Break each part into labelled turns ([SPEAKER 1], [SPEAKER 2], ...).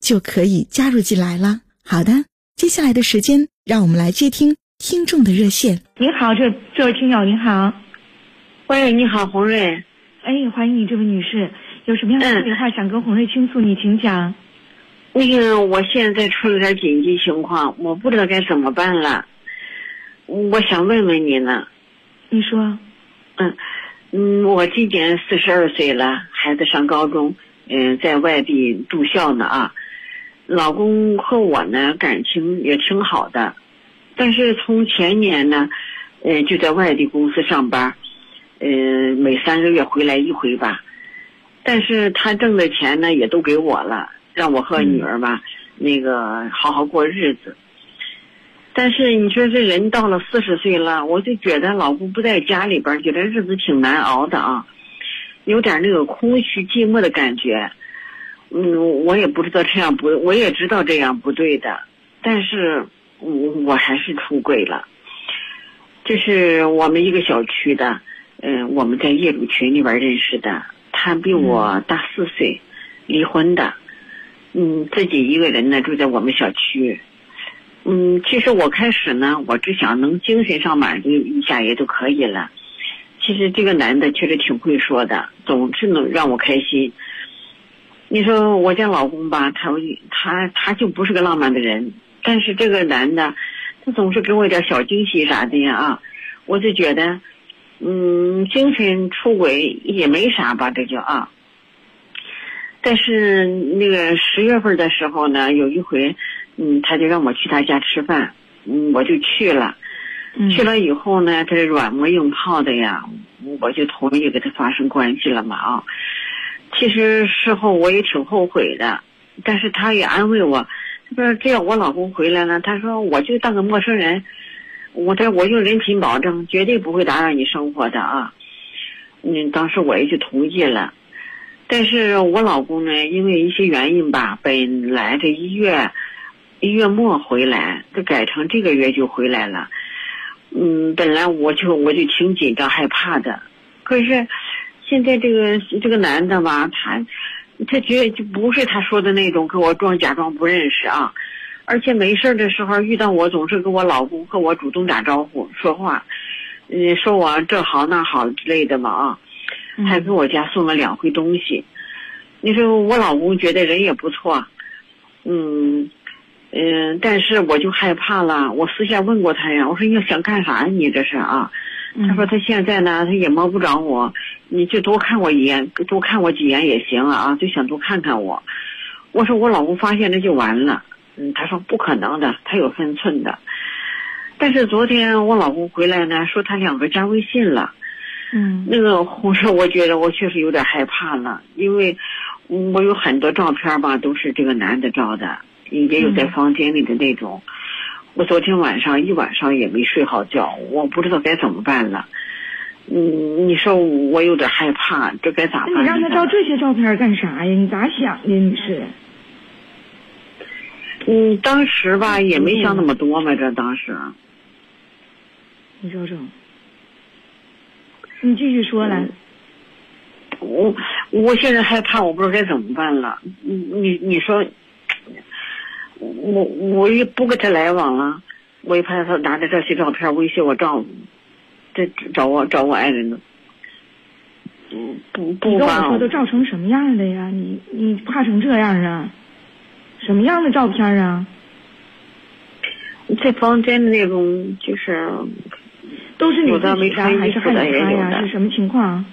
[SPEAKER 1] 就可以加入进来了。好的，接下来的时间，让我们来接听听众的热线。
[SPEAKER 2] 你好，这这位听友您好，
[SPEAKER 3] 喂，你好，洪瑞。
[SPEAKER 2] 哎，欢迎你，这位女士，有什么样的心里话想跟洪瑞倾诉？你请讲。
[SPEAKER 3] 那个，我现在出了点紧急情况，我不知道该怎么办了。我想问问你呢，
[SPEAKER 2] 你说，
[SPEAKER 3] 嗯嗯，我今年四十二岁了，孩子上高中，嗯，在外地住校呢啊。老公和我呢感情也挺好的，但是从前年呢，嗯，就在外地公司上班，嗯，每三个月回来一回吧。但是他挣的钱呢也都给我了，让我和女儿吧那个好好过日子。但是你说这人到了四十岁了，我就觉得老公不在家里边，觉得日子挺难熬的啊，有点那个空虚寂寞的感觉。嗯，我也不知道这样不，我也知道这样不对的，但是我我还是出轨了。这是我们一个小区的，嗯，我们在业主群里边认识的，他比我大四岁，离婚的，嗯，自己一个人呢住在我们小区。嗯，其实我开始呢，我只想能精神上满足一下也就可以了。其实这个男的确实挺会说的，总是能让我开心。你说我家老公吧，他他他就不是个浪漫的人，但是这个男的，他总是给我一点小惊喜啥的呀啊，我就觉得，嗯，精神出轨也没啥吧，这就啊。但是那个十月份的时候呢，有一回。嗯，他就让我去他家吃饭，嗯，我就去了。去了以后呢，他是软磨硬泡的呀，我就同意跟他发生关系了嘛啊。其实事后我也挺后悔的，但是他也安慰我，他说只要我老公回来了，他说我就当个陌生人，我这我用人品保证，绝对不会打扰你生活的啊。嗯，当时我也就同意了，但是我老公呢，因为一些原因吧，本来这一月。一月末回来，就改成这个月就回来了。嗯，本来我就我就挺紧张害怕的，可是现在这个这个男的吧，他他觉得就不是他说的那种，跟我装假装不认识啊。而且没事的时候遇到我，总是跟我老公和我主动打招呼说话，嗯，说我这好那好之类的嘛啊，还给我家送了两回东西。你说我老公觉得人也不错，嗯。嗯，但是我就害怕了。我私下问过他呀，我说你想干啥呀？你这是啊？他说他现在呢，他也摸不着我，你就多看我一眼，多看我几眼也行啊啊，就想多看看我。我说我老公发现了就完了。嗯，他说不可能的，他有分寸的。但是昨天我老公回来呢，说他两个加微信了。
[SPEAKER 2] 嗯，
[SPEAKER 3] 那个我说我觉得我确实有点害怕了，因为我有很多照片吧，都是这个男的照的。也有在房间里的那种，我昨天晚上一晚上也没睡好觉，我不知道该怎么办了。嗯，你说我有点害怕，这该咋办？
[SPEAKER 2] 你让他照这些照片干啥呀？你咋想的？你是？
[SPEAKER 3] 嗯，当时吧也没想那么多嘛，这当时。
[SPEAKER 2] 你说说，你继续说来。
[SPEAKER 3] 我我现在害怕，我不知道该怎么办了。你你你说。我我也不跟他来往了，我也怕他拿着这些照片威胁我丈夫，这找我找我爱人呢。嗯，不不。
[SPEAKER 2] 你跟我说都照成什么样的呀？你你怕成这样啊？什么样的照片啊？
[SPEAKER 3] 这房间的那种就是
[SPEAKER 2] 都是你
[SPEAKER 3] 有的没穿
[SPEAKER 2] 还是害
[SPEAKER 3] 衣服的？也有的
[SPEAKER 2] 是什么情况？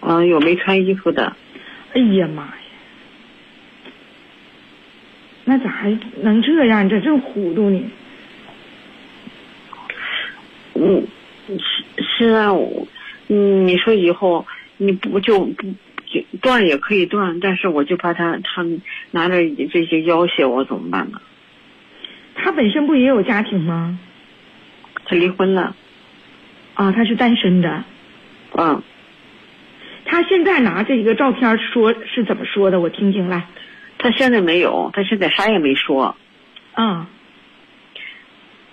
[SPEAKER 3] 嗯、有没穿衣服的，
[SPEAKER 2] 哎呀妈呀！那咋还能这样？你这真糊涂呢！
[SPEAKER 3] 嗯，是是啊，我嗯，你说以后你不就不就断也可以断，但是我就怕他他拿着这些要挟我怎么办呢？
[SPEAKER 2] 他本身不也有家庭吗？
[SPEAKER 3] 他离婚了，
[SPEAKER 2] 啊，他是单身的。
[SPEAKER 3] 嗯，
[SPEAKER 2] 他现在拿这个照片说是怎么说的？我听听来。
[SPEAKER 3] 他现在没有，他现在啥也没说，
[SPEAKER 2] 啊，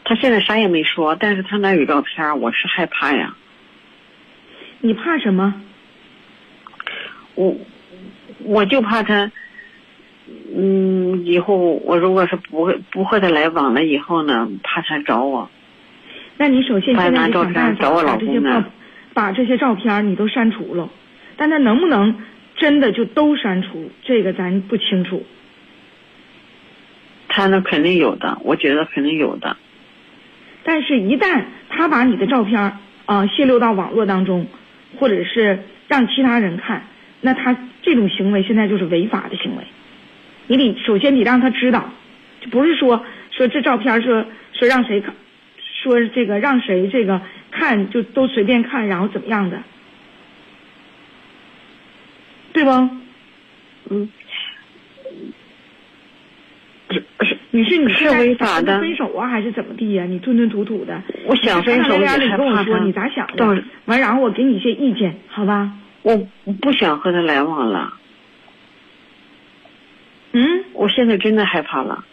[SPEAKER 3] 他现在啥也没说，但是他那有照片，我是害怕呀，
[SPEAKER 2] 你怕什么？
[SPEAKER 3] 我我就怕他，嗯，以后我如果是不会不和他来往了以后呢，怕他找我，
[SPEAKER 2] 那你首先
[SPEAKER 3] 他
[SPEAKER 2] 现在
[SPEAKER 3] 拿照片
[SPEAKER 2] 得想办法
[SPEAKER 3] 找我老
[SPEAKER 2] 把这些照
[SPEAKER 3] 公呢
[SPEAKER 2] 把这些照片你都删除了，但他能不能真的就都删除，这个咱不清楚。
[SPEAKER 3] 他那肯定有的，我觉得肯定有的，
[SPEAKER 2] 但是，一旦他把你的照片啊、呃泄露到网络当中，或者是让其他人看，那他这种行为现在就是违法的行为。你得首先得让他知道，就不是说说这照片说说让谁看，说这个让谁这个看就都随便看，然后怎么样的，对吧？
[SPEAKER 3] 嗯，是是
[SPEAKER 2] 你是你
[SPEAKER 3] 是违法的
[SPEAKER 2] 分手啊，还是怎么地呀、你吞吞吐吐的。
[SPEAKER 3] 我想分手
[SPEAKER 2] 你跟我说你咋想的
[SPEAKER 3] 到，
[SPEAKER 2] 完然后我给你一些意见，好吧？
[SPEAKER 3] 我我不想和他来往了，
[SPEAKER 2] 嗯，
[SPEAKER 3] 我现在真的害怕了，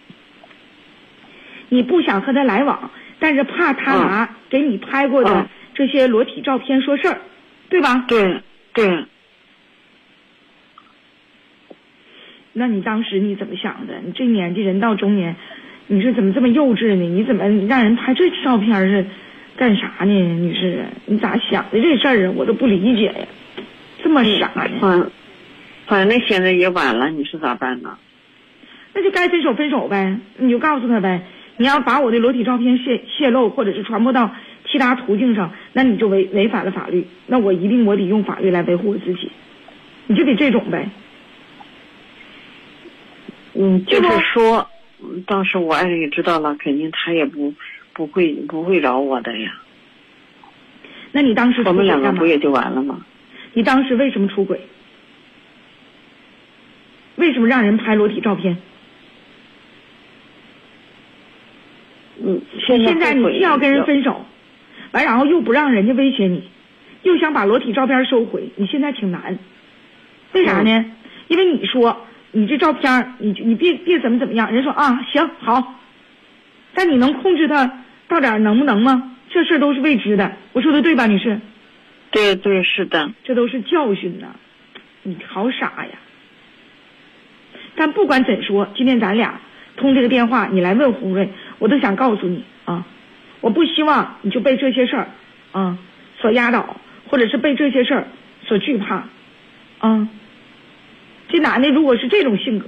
[SPEAKER 2] 你不想和他来往，但是怕他
[SPEAKER 3] 嗯
[SPEAKER 2] 拿给你拍过的
[SPEAKER 3] 嗯
[SPEAKER 2] 这些裸体照片说事儿，对吧？
[SPEAKER 3] 对对，
[SPEAKER 2] 那你当时你怎么想的？你这年纪人到中年，你是怎么这么幼稚呢？你怎么让人拍这照片是干啥呢？女士，你咋想的这事儿啊？我都不理解呀，这么傻呢？
[SPEAKER 3] 反反正现在也晚了，你说咋办呢？
[SPEAKER 2] 那就该分手分手呗，你就告诉他呗。你要把我的裸体照片泄泄露，或者是传播到其他途径上，那你就违违反了法律。那我一定我得用法律来维护我自己，你就得这种呗。
[SPEAKER 3] 嗯，就是说，嗯当时我爱人也知道了，肯定他也不不会不会饶我的呀。
[SPEAKER 2] 那你当时出
[SPEAKER 3] 我们两个不？也就完了吗？
[SPEAKER 2] 你当时为什么出轨？为什么让人拍裸体照片？
[SPEAKER 3] 现
[SPEAKER 2] 现在你既要跟人分手，完然后又不让人家威胁你，又想把裸体照片收回，你现在挺难。为啥呢？因为你说你这照片，你你别别怎么怎么样，人说啊行好，但你能控制他到点儿能不能吗？这事都是未知的，我说的对吧，女士？
[SPEAKER 3] 对对是的，
[SPEAKER 2] 这都是教训呐，你好傻呀！但不管怎说，今天咱俩通这个电话，你来问红瑞，我都想告诉你啊，我不希望你就被这些事儿啊所压倒，或者是被这些事儿所惧怕啊。这男的如果是这种性格，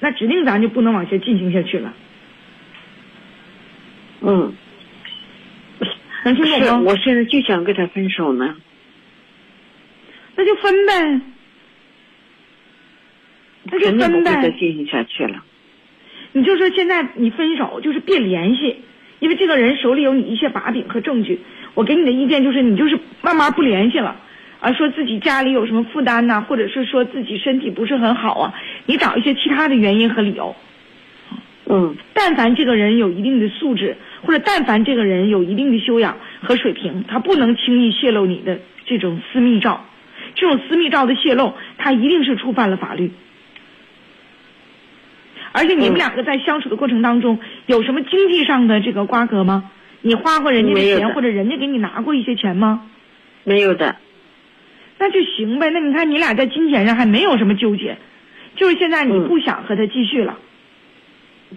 [SPEAKER 2] 那指定咱就不能往下进行下去了，
[SPEAKER 3] 嗯，
[SPEAKER 2] 能听懂
[SPEAKER 3] 是
[SPEAKER 2] 吗？
[SPEAKER 3] 我现在就想跟他分手呢。
[SPEAKER 2] 那就分呗，那就分呗。
[SPEAKER 3] 再进行下去了。
[SPEAKER 2] 你就说现在你分手就是别联系，因为这个人手里有你一些把柄和证据。我给你的意见就是你就是慢慢不联系了，啊，说自己家里有什么负担呐、或者是说自己身体不是很好啊，你找一些其他的原因和理由。
[SPEAKER 3] 嗯
[SPEAKER 2] 但凡这个人有一定的素质，或者但凡这个人有一定的修养和水平，他不能轻易泄露你的这种私密照。这种私密照的泄露，他一定是触犯了法律。而且你们
[SPEAKER 3] 嗯
[SPEAKER 2] 两个在相处的过程当中，有什么经济上的这个瓜葛吗？你花过人家的钱，
[SPEAKER 3] 的
[SPEAKER 2] 或者人家给你拿过一些钱吗？
[SPEAKER 3] 没有的。
[SPEAKER 2] 那就行呗。那你看你俩在金钱上还没有什么纠结，就是现在你
[SPEAKER 3] 嗯
[SPEAKER 2] 不想和他继续了。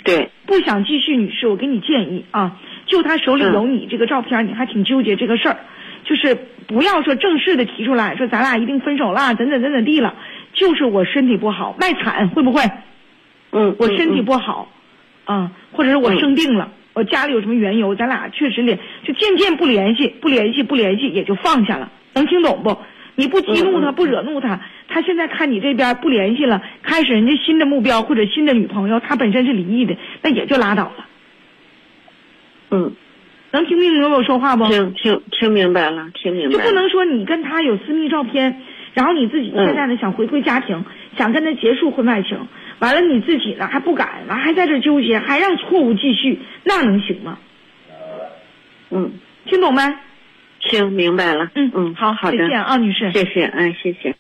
[SPEAKER 3] 对，
[SPEAKER 2] 不想继续，女士，我给你建议啊，就他手里有你这个照片，你还挺纠结这个事儿，就是不要说正式的提出来说咱俩一定分手啦，怎怎怎怎地了，就是我身体不好，卖惨会不会？
[SPEAKER 3] 嗯，
[SPEAKER 2] 我身体
[SPEAKER 3] 嗯
[SPEAKER 2] 不好，啊，或者是我生病了，我家里有什么缘由，咱俩确实联，就渐渐不联系，不联系，不联系，也就放下了。能听懂不？你不激怒他，不惹怒他，他现在看你这边不联系了，开始人家新的目标或者新的女朋友，他本身是离异的，那也就拉倒了。
[SPEAKER 3] 嗯，
[SPEAKER 2] 能听明白我说话不？
[SPEAKER 3] 听听听明白了，听明白了。
[SPEAKER 2] 就不能说你跟他有私密照片，然后你自己现在呢想回归家庭，想跟他结束婚外情，完了你自己呢还不敢，完还在这纠结，还让错误继续，那能行吗？
[SPEAKER 3] 嗯，
[SPEAKER 2] 听懂没？
[SPEAKER 3] 听明白了。
[SPEAKER 2] 嗯
[SPEAKER 3] 嗯，
[SPEAKER 2] 好，
[SPEAKER 3] 好的，
[SPEAKER 2] 谢谢啊，女士。
[SPEAKER 3] 谢谢，哎，谢谢。